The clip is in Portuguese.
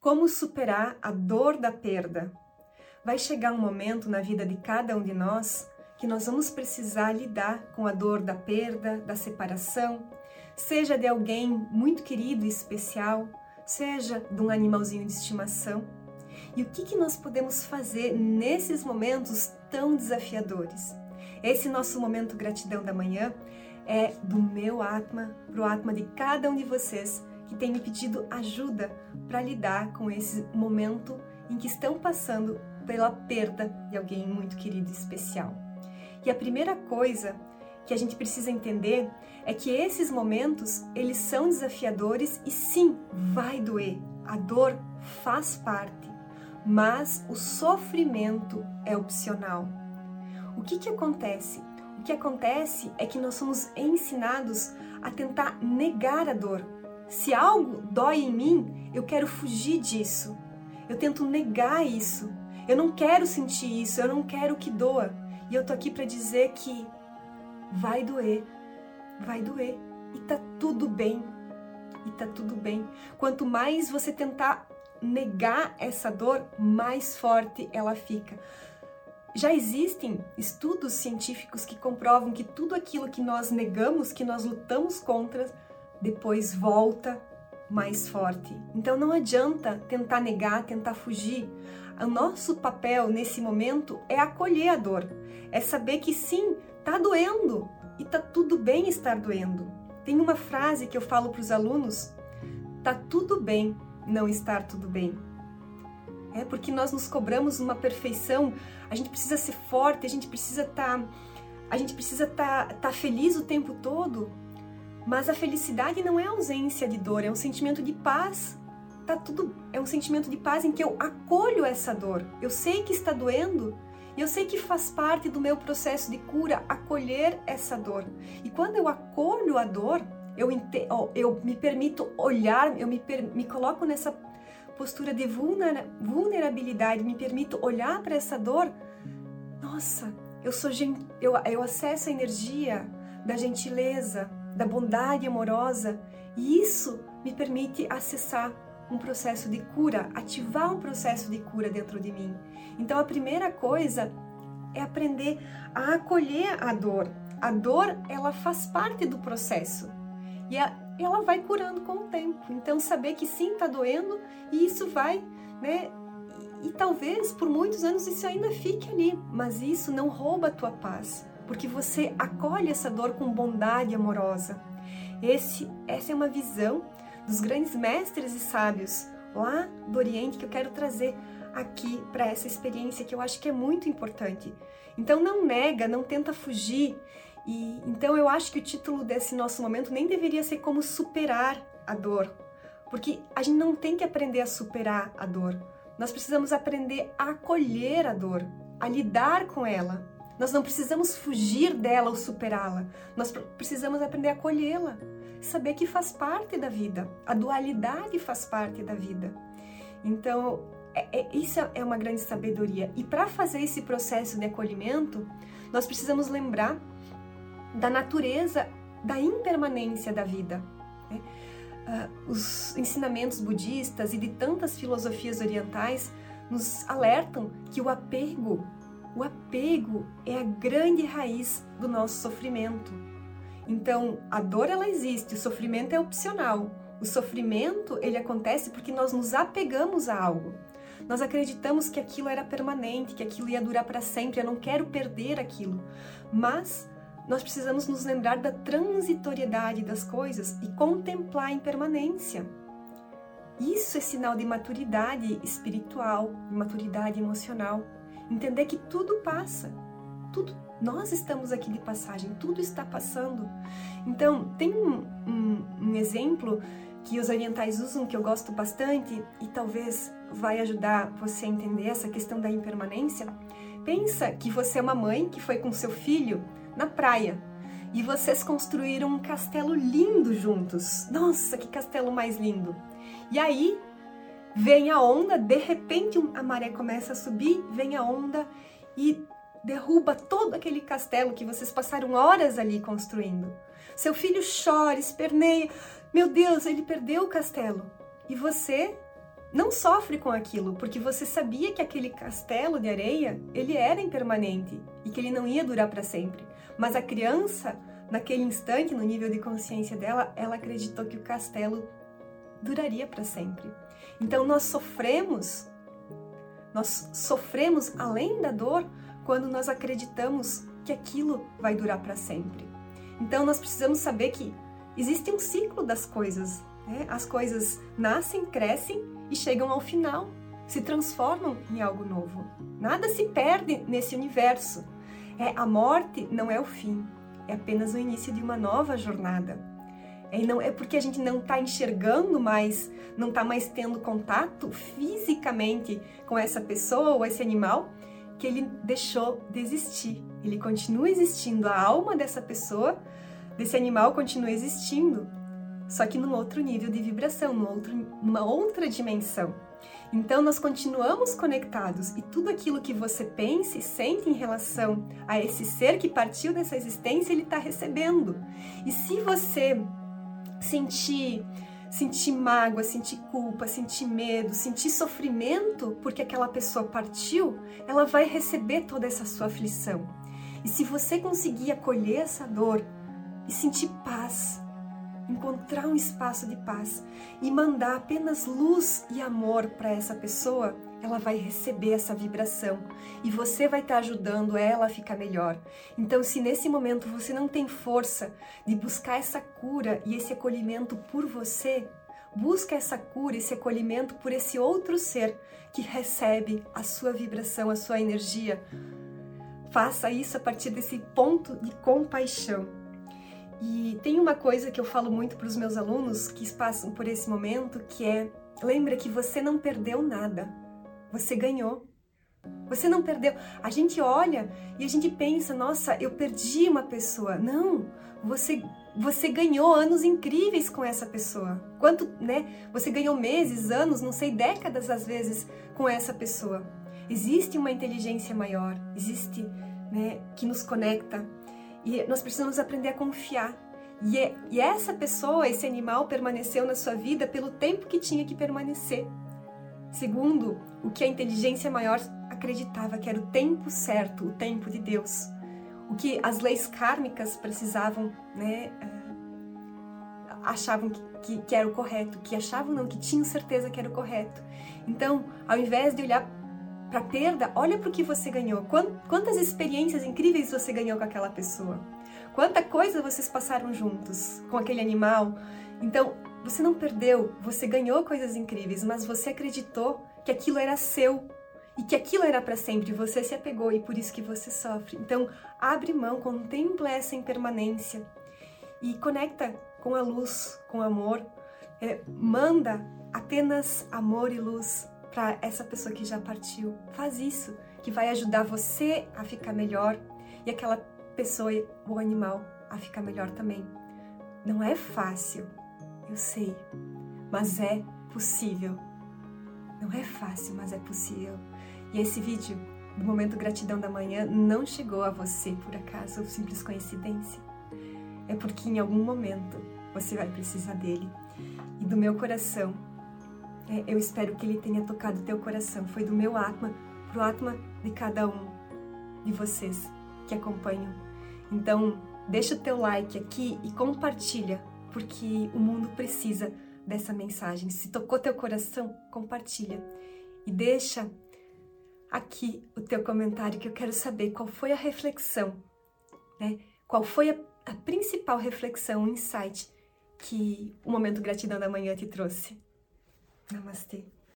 Como superar a dor da perda? Vai chegar um momento na vida de cada um de nós que nós vamos precisar lidar com a dor da perda, da separação, seja de alguém muito querido e especial, seja de um animalzinho de estimação. E o que, que nós podemos fazer nesses momentos tão desafiadores? Esse nosso momento gratidão da manhã é do meu Atma para o Atma de cada um de vocês que me pedido ajuda para lidar com esse momento em que estão passando pela perda de alguém muito querido e especial. E a primeira coisa que a gente precisa entender é que esses momentos, eles são desafiadores e sim, vai doer. A dor faz parte, mas o sofrimento é opcional. O que que acontece? O que acontece é que nós somos ensinados a tentar negar a dor, se algo dói em mim, eu quero fugir disso. Eu tento negar isso. Eu não quero sentir isso, eu não quero que doa. E eu tô aqui para dizer que vai doer. Vai doer e tá tudo bem. E tá tudo bem. Quanto mais você tentar negar essa dor, mais forte ela fica. Já existem estudos científicos que comprovam que tudo aquilo que nós negamos, que nós lutamos contra, depois volta mais forte. Então não adianta tentar negar, tentar fugir. O nosso papel nesse momento é acolher a dor, é saber que sim, tá doendo e tá tudo bem estar doendo. Tem uma frase que eu falo para os alunos: tá tudo bem não estar tudo bem. É porque nós nos cobramos uma perfeição, a gente precisa ser forte, a gente precisa estar tá, a gente precisa estar tá, tá feliz o tempo todo, mas a felicidade não é ausência de dor, é um sentimento de paz. Tá tudo, é um sentimento de paz em que eu acolho essa dor. Eu sei que está doendo e eu sei que faz parte do meu processo de cura acolher essa dor. E quando eu acolho a dor, eu, eu me permito olhar, eu me, me coloco nessa postura de vulnerabilidade, me permito olhar para essa dor. Nossa, eu sou eu, eu acesso a energia da gentileza, da bondade amorosa, e isso me permite acessar um processo de cura, ativar um processo de cura dentro de mim. Então a primeira coisa é aprender a acolher a dor. A dor, ela faz parte do processo. E ela vai curando com o tempo. Então saber que sim está doendo e isso vai, né? E talvez por muitos anos isso ainda fique ali, mas isso não rouba a tua paz porque você acolhe essa dor com bondade amorosa. Esse, essa é uma visão dos grandes mestres e sábios lá do Oriente que eu quero trazer aqui para essa experiência que eu acho que é muito importante. Então não nega, não tenta fugir. E então eu acho que o título desse nosso momento nem deveria ser como superar a dor, porque a gente não tem que aprender a superar a dor. Nós precisamos aprender a acolher a dor, a lidar com ela, nós não precisamos fugir dela ou superá-la. Nós precisamos aprender a acolhê-la. Saber que faz parte da vida. A dualidade faz parte da vida. Então, é, é, isso é uma grande sabedoria. E para fazer esse processo de acolhimento, nós precisamos lembrar da natureza da impermanência da vida. Né? Uh, os ensinamentos budistas e de tantas filosofias orientais nos alertam que o apego o apego é a grande raiz do nosso sofrimento. Então, a dor ela existe, o sofrimento é opcional. O sofrimento ele acontece porque nós nos apegamos a algo. Nós acreditamos que aquilo era permanente, que aquilo ia durar para sempre, eu não quero perder aquilo. Mas nós precisamos nos lembrar da transitoriedade das coisas e contemplar a impermanência. Isso é sinal de maturidade espiritual, de maturidade emocional. Entender que tudo passa, tudo, nós estamos aqui de passagem, tudo está passando. Então, tem um, um, um exemplo que os orientais usam que eu gosto bastante e talvez vai ajudar você a entender essa questão da impermanência. Pensa que você é uma mãe que foi com seu filho na praia e vocês construíram um castelo lindo juntos. Nossa, que castelo mais lindo! E aí Vem a onda, de repente a maré começa a subir, vem a onda e derruba todo aquele castelo que vocês passaram horas ali construindo. Seu filho chora, esperneia. Meu Deus, ele perdeu o castelo. E você não sofre com aquilo, porque você sabia que aquele castelo de areia, ele era impermanente e que ele não ia durar para sempre. Mas a criança, naquele instante, no nível de consciência dela, ela acreditou que o castelo duraria para sempre. Então nós sofremos, nós sofremos além da dor quando nós acreditamos que aquilo vai durar para sempre. Então nós precisamos saber que existe um ciclo das coisas. Né? As coisas nascem, crescem e chegam ao final, se transformam em algo novo. Nada se perde nesse universo. É a morte não é o fim, é apenas o início de uma nova jornada. É, não, é porque a gente não está enxergando mais, não está mais tendo contato fisicamente com essa pessoa ou esse animal, que ele deixou de existir. Ele continua existindo, a alma dessa pessoa, desse animal continua existindo, só que num outro nível de vibração, num outro, numa outra dimensão. Então nós continuamos conectados e tudo aquilo que você pensa e sente em relação a esse ser que partiu dessa existência, ele está recebendo. E se você sentir sentir mágoa, sentir culpa, sentir medo, sentir sofrimento porque aquela pessoa partiu, ela vai receber toda essa sua aflição. E se você conseguir acolher essa dor e sentir paz, encontrar um espaço de paz e mandar apenas luz e amor para essa pessoa, ela vai receber essa vibração e você vai estar tá ajudando ela a ficar melhor. Então, se nesse momento você não tem força de buscar essa cura e esse acolhimento por você, busca essa cura, esse acolhimento por esse outro ser que recebe a sua vibração, a sua energia. Faça isso a partir desse ponto de compaixão. E tem uma coisa que eu falo muito para os meus alunos que passam por esse momento, que é lembra que você não perdeu nada. Você ganhou. Você não perdeu. A gente olha e a gente pensa, nossa, eu perdi uma pessoa. Não, você você ganhou anos incríveis com essa pessoa. Quanto, né? Você ganhou meses, anos, não sei, décadas às vezes com essa pessoa. Existe uma inteligência maior, existe, né, que nos conecta. E nós precisamos aprender a confiar. E, é, e essa pessoa, esse animal permaneceu na sua vida pelo tempo que tinha que permanecer. Segundo, o que a inteligência maior acreditava que era o tempo certo, o tempo de Deus. O que as leis kármicas precisavam, né, eh, achavam que, que, que era o correto, que achavam não, que tinham certeza que era o correto. Então, ao invés de olhar para perda, olha para o que você ganhou. Quantas experiências incríveis você ganhou com aquela pessoa. Quanta coisa vocês passaram juntos com aquele animal. Então, você não perdeu, você ganhou coisas incríveis, mas você acreditou que aquilo era seu e que aquilo era para sempre. Você se apegou e por isso que você sofre. Então, abre mão, contempla essa impermanência e conecta com a luz, com amor. É, manda apenas amor e luz para essa pessoa que já partiu. Faz isso, que vai ajudar você a ficar melhor e aquela pessoa, o animal, a ficar melhor também. Não é fácil, eu sei, mas é possível. Não é fácil, mas é possível. E esse vídeo do Momento Gratidão da Manhã não chegou a você por acaso ou simples coincidência. É porque em algum momento você vai precisar dele. E do meu coração, é, eu espero que ele tenha tocado teu coração. Foi do meu Atma pro Atma de cada um de vocês que acompanham. Então, deixa o teu like aqui e compartilha porque o mundo precisa dessa mensagem. Se tocou teu coração, compartilha e deixa aqui o teu comentário que eu quero saber qual foi a reflexão, né? Qual foi a, a principal reflexão, o insight que o momento gratidão da manhã te trouxe. Namastê.